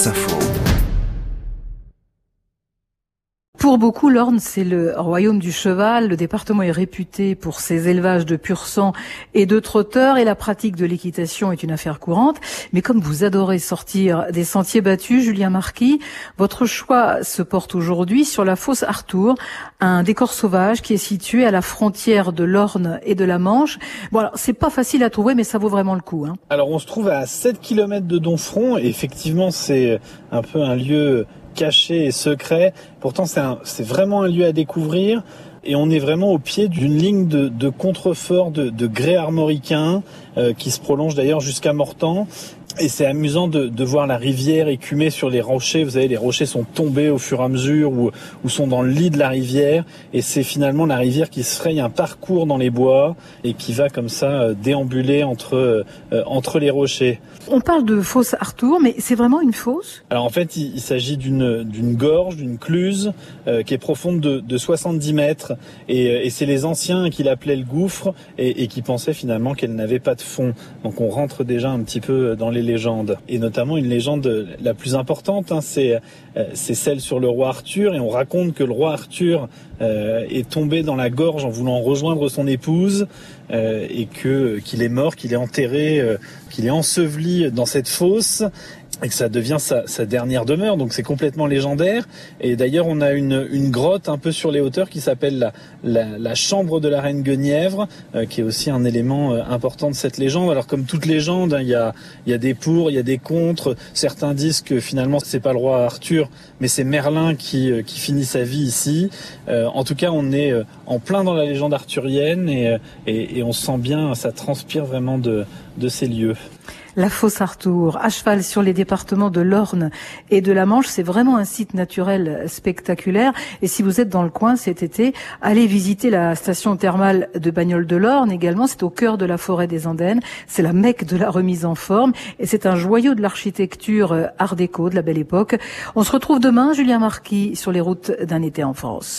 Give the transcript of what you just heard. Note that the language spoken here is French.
France Info. Pour beaucoup, l'Orne, c'est le royaume du cheval. Le département est réputé pour ses élevages de pur sang et de trotteurs et la pratique de l'équitation est une affaire courante. Mais comme vous adorez sortir des sentiers battus, Julien Marquis, votre choix se porte aujourd'hui sur la fosse Artour, un décor sauvage qui est situé à la frontière de l'Orne et de la Manche. Bon, alors, c'est pas facile à trouver, mais ça vaut vraiment le coup. Hein. Alors, on se trouve à 7 km de Donfront effectivement, c'est un peu un lieu caché et secret. Pourtant, c'est vraiment un lieu à découvrir. Et on est vraiment au pied d'une ligne de, de contrefort de, de grès armoricain euh, qui se prolonge d'ailleurs jusqu'à Mortan et c'est amusant de, de, voir la rivière écumer sur les rochers. Vous savez, les rochers sont tombés au fur et à mesure ou, ou sont dans le lit de la rivière. Et c'est finalement la rivière qui se fraye un parcours dans les bois et qui va comme ça euh, déambuler entre, euh, entre les rochers. On parle de fosse Artour, mais c'est vraiment une fosse? Alors en fait, il, il s'agit d'une, d'une gorge, d'une cluse euh, qui est profonde de, de 70 mètres. Et, euh, et c'est les anciens qui l'appelaient le gouffre et, et qui pensaient finalement qu'elle n'avait pas de fond. Donc on rentre déjà un petit peu dans les Et notamment une légende la plus importante, hein, c'est euh, c'est celle sur le roi Arthur. Et on raconte que le roi Arthur euh, est tombé dans la gorge en voulant rejoindre son épouse euh, et que qu'il est mort, qu'il est enterré, euh, qu'il est enseveli dans cette fosse et que ça devient sa, sa dernière demeure. Donc c'est complètement légendaire. Et d'ailleurs, on a une, une grotte un peu sur les hauteurs qui s'appelle la, la, la, chambre de la reine Guenièvre, euh, qui est aussi un élément euh, important de cette légende. Alors comme toute légende, hein, il y, a, y a des pour, il y a des contre. Certains disent que finalement c'est pas le roi Arthur, mais c'est Merlin qui, euh, qui finit sa vie ici. Euh, en tout cas, on est euh, en plein dans la légende arthurienne et, et, et on sent bien, ça transpire vraiment de, de ces lieux. La fosse Artour, à cheval sur les départements de l'Orne et de la Manche, c'est vraiment un site naturel spectaculaire. Et si vous êtes dans le coin cet été, allez visiter la station thermale de Bagnoles de l'Orne également. C'est au cœur de la forêt des Andennes. C'est la mecque de la remise en forme et c'est un joyau de l'architecture art déco de la belle époque. On se retrouve demain, Julien Marquis, sur les routes d'un été en France.